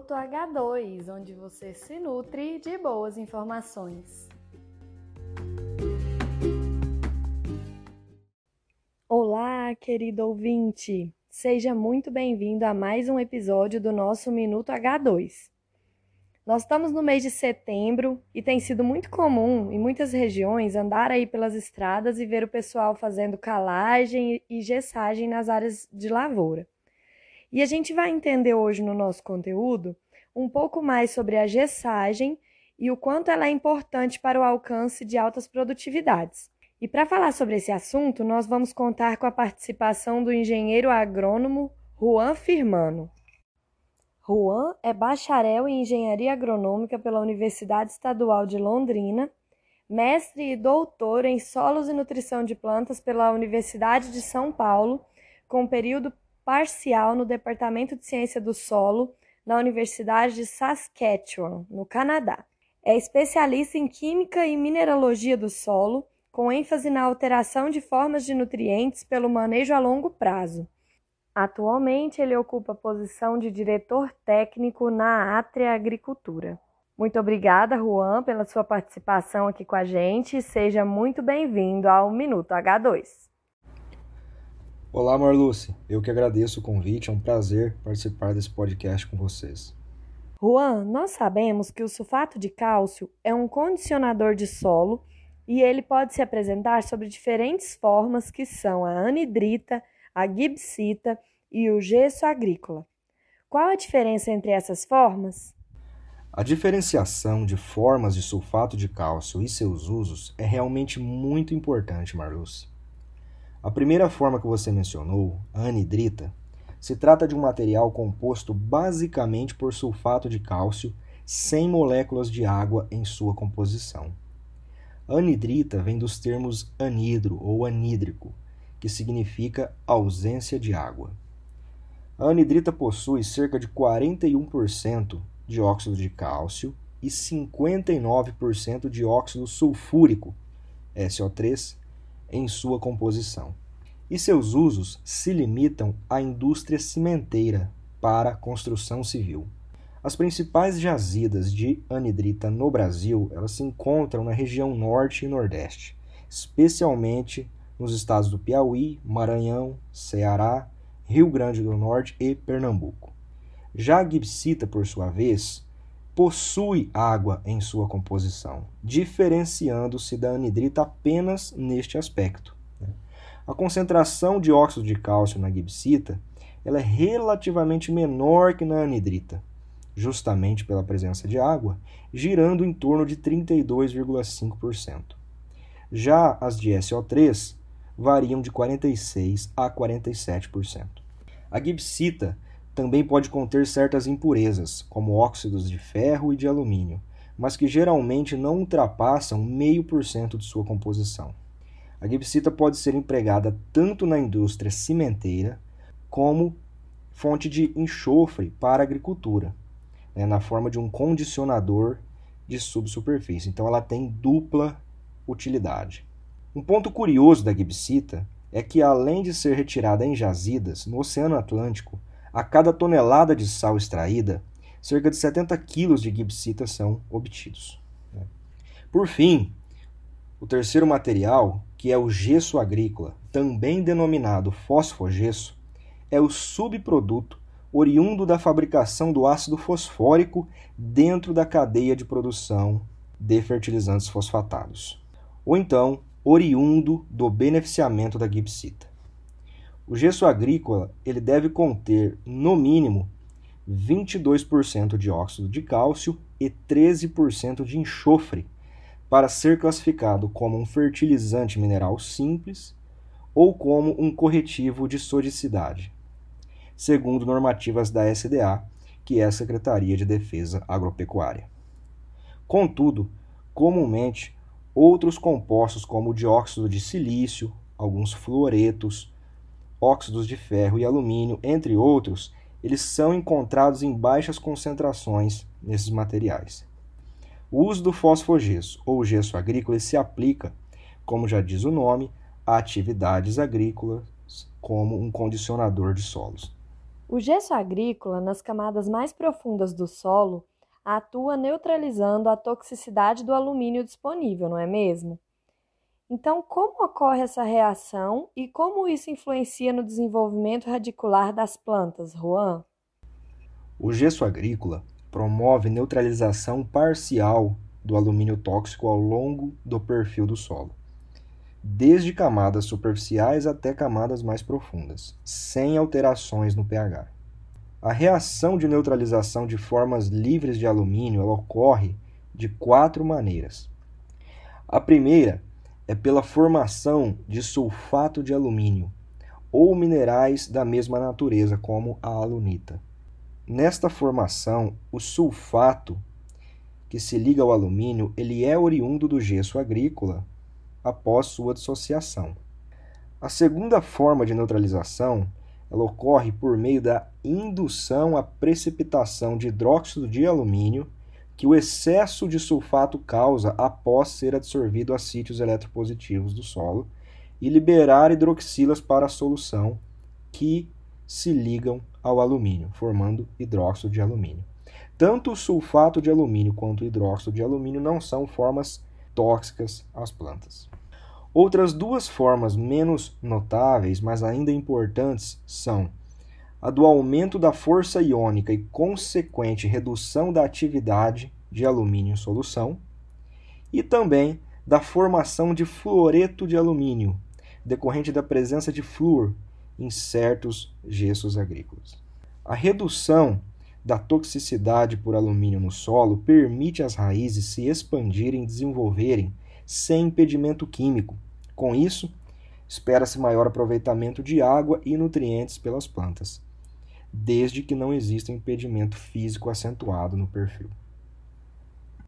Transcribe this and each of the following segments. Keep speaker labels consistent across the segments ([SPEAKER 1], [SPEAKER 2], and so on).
[SPEAKER 1] Minuto H2, onde você se nutre de boas informações. Olá, querido ouvinte! Seja muito bem-vindo a mais um episódio do nosso Minuto H2. Nós estamos no mês de setembro e tem sido muito comum em muitas regiões andar aí pelas estradas e ver o pessoal fazendo calagem e gessagem nas áreas de lavoura. E a gente vai entender hoje no nosso conteúdo um pouco mais sobre a gessagem e o quanto ela é importante para o alcance de altas produtividades. E para falar sobre esse assunto, nós vamos contar com a participação do engenheiro agrônomo Juan Firmano. Juan é bacharel em Engenharia Agronômica pela Universidade Estadual de Londrina, mestre e doutor em Solos e Nutrição de Plantas pela Universidade de São Paulo, com período parcial no Departamento de Ciência do Solo na Universidade de Saskatchewan, no Canadá. É especialista em Química e Mineralogia do Solo, com ênfase na alteração de formas de nutrientes pelo manejo a longo prazo. Atualmente, ele ocupa a posição de diretor técnico na Atria Agricultura. Muito obrigada, Juan, pela sua participação aqui com a gente. Seja muito bem-vindo ao Minuto H2.
[SPEAKER 2] Olá, Marluce. Eu que agradeço o convite. É um prazer participar desse podcast com vocês.
[SPEAKER 1] Juan, nós sabemos que o sulfato de cálcio é um condicionador de solo e ele pode se apresentar sob diferentes formas que são a anidrita, a gibsita e o gesso agrícola. Qual a diferença entre essas formas?
[SPEAKER 2] A diferenciação de formas de sulfato de cálcio e seus usos é realmente muito importante, Marluce. A primeira forma que você mencionou, a anidrita, se trata de um material composto basicamente por sulfato de cálcio sem moléculas de água em sua composição. A anidrita vem dos termos anidro ou anídrico, que significa ausência de água. A anidrita possui cerca de 41% de óxido de cálcio e 59% de óxido sulfúrico, SO3, em sua composição. E seus usos se limitam à indústria cimenteira para construção civil. As principais jazidas de anidrita no Brasil, elas se encontram na região norte e nordeste, especialmente nos estados do Piauí, Maranhão, Ceará, Rio Grande do Norte e Pernambuco. Já a gipsita, por sua vez, possui água em sua composição, diferenciando-se da anidrita apenas neste aspecto. Né? A concentração de óxido de cálcio na gipsita ela é relativamente menor que na anidrita, justamente pela presença de água, girando em torno de 32,5%. Já as de SO3 variam de 46 a 47%. A gipsita também pode conter certas impurezas, como óxidos de ferro e de alumínio, mas que geralmente não ultrapassam meio por cento de sua composição. A gipsita pode ser empregada tanto na indústria cimenteira como fonte de enxofre para a agricultura, né, na forma de um condicionador de subsuperfície. Então ela tem dupla utilidade. Um ponto curioso da gibsita é que, além de ser retirada em jazidas no Oceano Atlântico, a cada tonelada de sal extraída, cerca de 70 quilos de gibsita são obtidos. Né? Por fim, o terceiro material, que é o gesso agrícola, também denominado fosfogesso, é o subproduto oriundo da fabricação do ácido fosfórico dentro da cadeia de produção de fertilizantes fosfatados. Ou então, oriundo do beneficiamento da gipsita. O gesso agrícola ele deve conter, no mínimo, 22% de óxido de cálcio e 13% de enxofre para ser classificado como um fertilizante mineral simples ou como um corretivo de sodicidade, segundo normativas da SDA, que é a Secretaria de Defesa Agropecuária. Contudo, comumente Outros compostos, como o dióxido de silício, alguns fluoretos, óxidos de ferro e alumínio, entre outros, eles são encontrados em baixas concentrações nesses materiais. O uso do fosfogesso ou gesso agrícola se aplica, como já diz o nome, a atividades agrícolas como um condicionador de solos.
[SPEAKER 1] O gesso agrícola, nas camadas mais profundas do solo, atua neutralizando a toxicidade do alumínio disponível, não é mesmo? Então, como ocorre essa reação e como isso influencia no desenvolvimento radicular das plantas, Juan?
[SPEAKER 2] O gesso agrícola promove neutralização parcial do alumínio tóxico ao longo do perfil do solo, desde camadas superficiais até camadas mais profundas, sem alterações no pH. A reação de neutralização de formas livres de alumínio ocorre de quatro maneiras. A primeira é pela formação de sulfato de alumínio ou minerais da mesma natureza, como a alunita. Nesta formação, o sulfato que se liga ao alumínio, ele é oriundo do gesso agrícola após sua dissociação. A segunda forma de neutralização ela ocorre por meio da indução à precipitação de hidróxido de alumínio que o excesso de sulfato causa após ser absorvido a sítios eletropositivos do solo e liberar hidroxilas para a solução que se ligam ao alumínio, formando hidróxido de alumínio. Tanto o sulfato de alumínio quanto o hidróxido de alumínio não são formas tóxicas às plantas. Outras duas formas menos notáveis, mas ainda importantes, são a do aumento da força iônica e consequente redução da atividade de alumínio em solução, e também da formação de fluoreto de alumínio, decorrente da presença de flúor em certos gessos agrícolas. A redução da toxicidade por alumínio no solo permite às raízes se expandirem e desenvolverem sem impedimento químico. Com isso, espera-se maior aproveitamento de água e nutrientes pelas plantas, desde que não exista impedimento físico acentuado no perfil.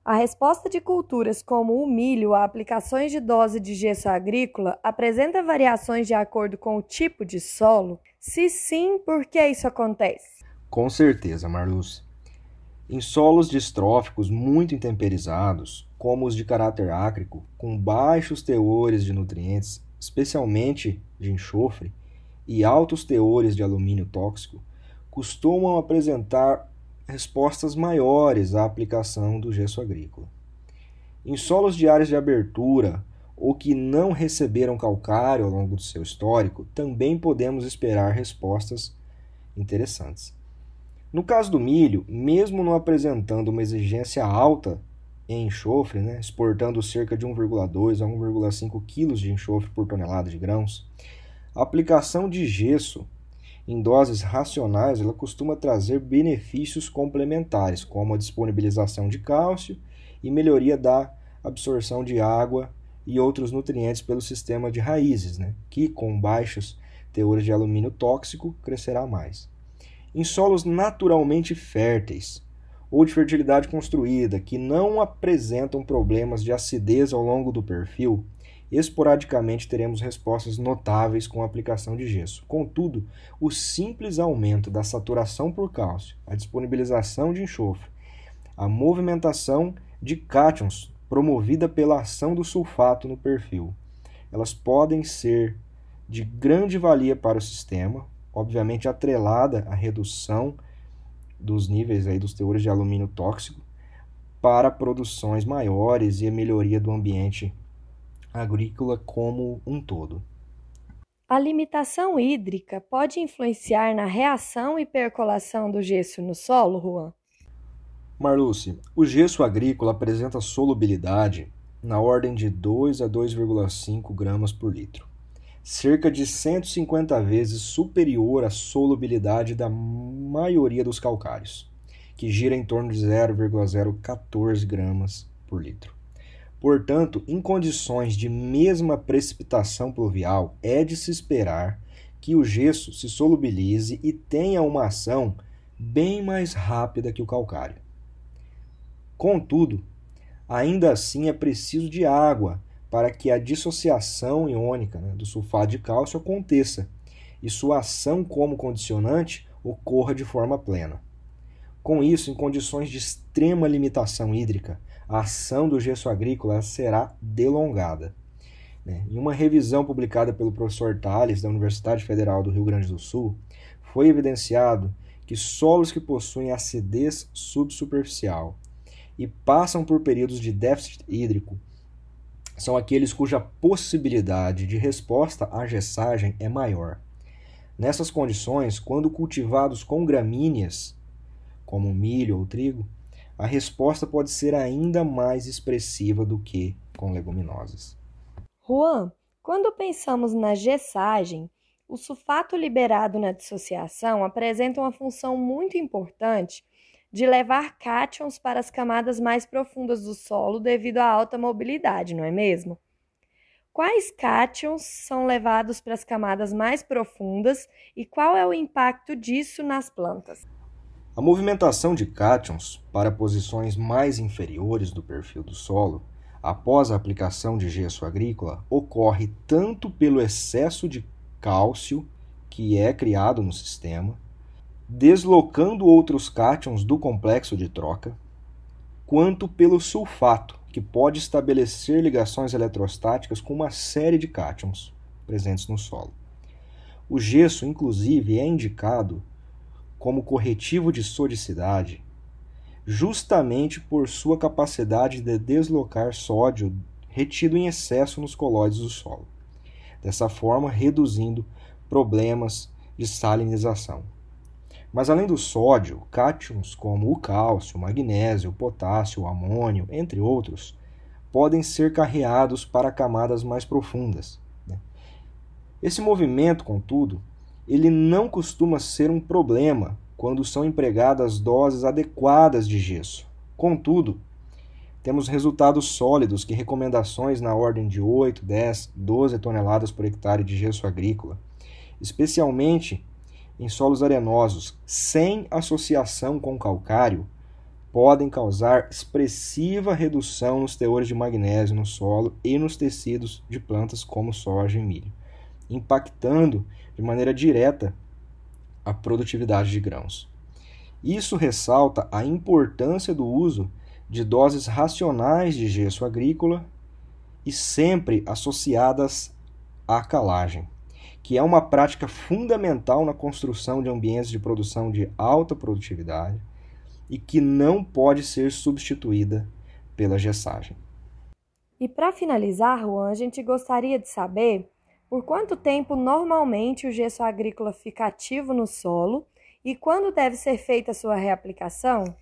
[SPEAKER 1] A resposta de culturas como o milho a aplicações de dose de gesso agrícola apresenta variações de acordo com o tipo de solo? Se sim, por que isso acontece?
[SPEAKER 2] Com certeza, Marluz. Em solos distróficos muito intemperizados, como os de caráter ácrico, com baixos teores de nutrientes, especialmente de enxofre, e altos teores de alumínio tóxico, costumam apresentar respostas maiores à aplicação do gesso agrícola. Em solos de áreas de abertura ou que não receberam calcário ao longo do seu histórico, também podemos esperar respostas interessantes. No caso do milho, mesmo não apresentando uma exigência alta em enxofre, né, exportando cerca de 1,2 a 1,5 kg de enxofre por tonelada de grãos, a aplicação de gesso em doses racionais ela costuma trazer benefícios complementares, como a disponibilização de cálcio e melhoria da absorção de água e outros nutrientes pelo sistema de raízes, né, que com baixos teores de alumínio tóxico crescerá mais. Em solos naturalmente férteis ou de fertilidade construída que não apresentam problemas de acidez ao longo do perfil, esporadicamente teremos respostas notáveis com a aplicação de gesso. Contudo, o simples aumento da saturação por cálcio, a disponibilização de enxofre, a movimentação de cátions promovida pela ação do sulfato no perfil, elas podem ser de grande valia para o sistema, obviamente atrelada à redução dos níveis aí dos teores de alumínio tóxico para produções maiores e a melhoria do ambiente agrícola como um todo.
[SPEAKER 1] A limitação hídrica pode influenciar na reação e percolação do gesso no solo, Juan?
[SPEAKER 2] Marluce, o gesso agrícola apresenta solubilidade na ordem de 2 a 2,5 gramas por litro cerca de 150 vezes superior à solubilidade da maioria dos calcários, que gira em torno de 0,014 gramas por litro. Portanto, em condições de mesma precipitação pluvial, é de se esperar que o gesso se solubilize e tenha uma ação bem mais rápida que o calcário. Contudo, ainda assim é preciso de água para que a dissociação iônica né, do sulfato de cálcio aconteça e sua ação como condicionante ocorra de forma plena. Com isso, em condições de extrema limitação hídrica, a ação do gesso agrícola será delongada. Né? Em uma revisão publicada pelo professor Tales, da Universidade Federal do Rio Grande do Sul, foi evidenciado que solos que possuem acidez subsuperficial e passam por períodos de déficit hídrico são aqueles cuja possibilidade de resposta à gessagem é maior. Nessas condições, quando cultivados com gramíneas, como milho ou trigo, a resposta pode ser ainda mais expressiva do que com leguminosas.
[SPEAKER 1] Juan, quando pensamos na gessagem, o sulfato liberado na dissociação apresenta uma função muito importante de levar cátions para as camadas mais profundas do solo devido à alta mobilidade, não é mesmo? Quais cátions são levados para as camadas mais profundas e qual é o impacto disso nas plantas?
[SPEAKER 2] A movimentação de cátions para posições mais inferiores do perfil do solo, após a aplicação de gesso agrícola, ocorre tanto pelo excesso de cálcio que é criado no sistema, deslocando outros cátions do complexo de troca, quanto pelo sulfato, que pode estabelecer ligações eletrostáticas com uma série de cátions presentes no solo. O gesso, inclusive, é indicado como corretivo de sodicidade justamente por sua capacidade de deslocar sódio retido em excesso nos colóides do solo, dessa forma reduzindo problemas de salinização. Mas além do sódio, cátions como o cálcio, o magnésio, o potássio, o amônio, entre outros, podem ser carreados para camadas mais profundas. Né? Esse movimento, contudo, ele não costuma ser um problema quando são empregadas doses adequadas de gesso. Contudo, temos resultados sólidos que recomendações na ordem de 8, 10, 12 toneladas por hectare de gesso agrícola, especialmente em solos arenosos sem associação com calcário podem causar expressiva redução nos teores de magnésio no solo e nos tecidos de plantas como soja e milho, impactando de maneira direta a produtividade de grãos. Isso ressalta a importância do uso de doses racionais de gesso agrícola e sempre associadas à calagem que é uma prática fundamental na construção de ambientes de produção de alta produtividade e que não pode ser substituída pela gessagem.
[SPEAKER 1] E para finalizar, Juan, a gente gostaria de saber por quanto tempo normalmente o gesso agrícola fica ativo no solo e quando deve ser feita a sua reaplicação?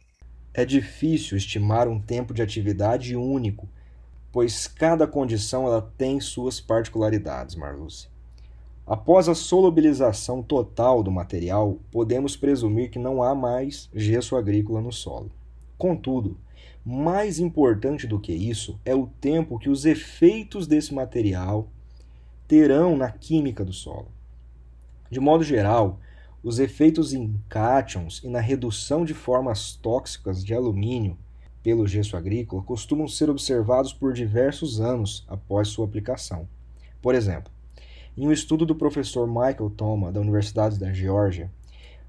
[SPEAKER 2] É difícil estimar um tempo de atividade único, pois cada condição ela tem suas particularidades, Marluce. Após a solubilização total do material, podemos presumir que não há mais gesso agrícola no solo. Contudo, mais importante do que isso é o tempo que os efeitos desse material terão na química do solo. De modo geral, os efeitos em cátions e na redução de formas tóxicas de alumínio pelo gesso agrícola costumam ser observados por diversos anos após sua aplicação. Por exemplo, em um estudo do professor Michael Thoma, da Universidade da Geórgia,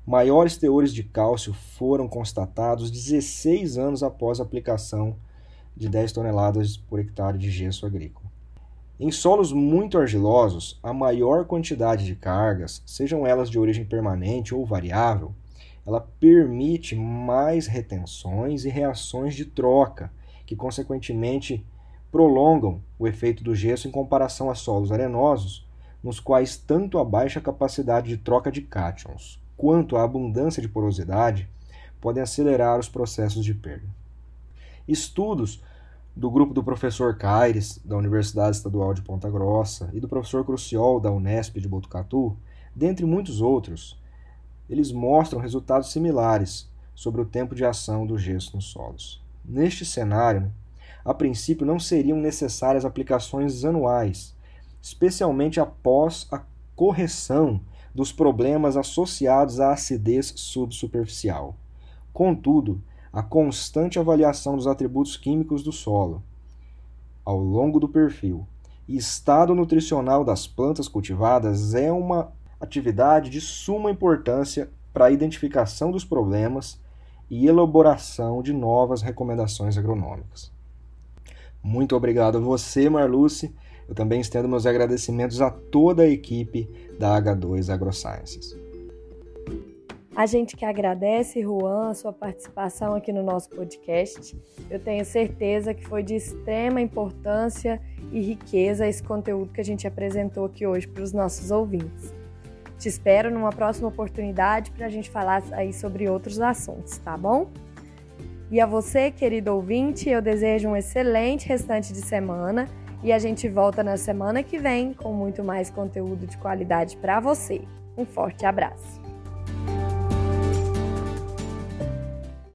[SPEAKER 2] maiores teores de cálcio foram constatados 16 anos após a aplicação de 10 toneladas por hectare de gesso agrícola. Em solos muito argilosos, a maior quantidade de cargas, sejam elas de origem permanente ou variável, ela permite mais retenções e reações de troca, que consequentemente prolongam o efeito do gesso em comparação a solos arenosos, nos quais tanto a baixa capacidade de troca de cátions quanto a abundância de porosidade podem acelerar os processos de perda. Estudos do grupo do professor Caires, da Universidade Estadual de Ponta Grossa, e do professor Cruciol, da Unesp de Botucatu, dentre muitos outros, eles mostram resultados similares sobre o tempo de ação do gesso nos solos. Neste cenário, a princípio não seriam necessárias aplicações anuais, especialmente após a correção dos problemas associados à acidez subsuperficial. Contudo, a constante avaliação dos atributos químicos do solo ao longo do perfil e estado nutricional das plantas cultivadas é uma atividade de suma importância para a identificação dos problemas e elaboração de novas recomendações agronômicas. Muito obrigado a você, Marluce eu também estendo meus agradecimentos a toda a equipe da H2 AgroSciences.
[SPEAKER 1] A gente que agradece, Juan, a sua participação aqui no nosso podcast. Eu tenho certeza que foi de extrema importância e riqueza esse conteúdo que a gente apresentou aqui hoje para os nossos ouvintes. Te espero numa próxima oportunidade para a gente falar aí sobre outros assuntos, tá bom? E a você, querido ouvinte, eu desejo um excelente restante de semana e a gente volta na semana que vem com muito mais conteúdo de qualidade para você. Um forte abraço!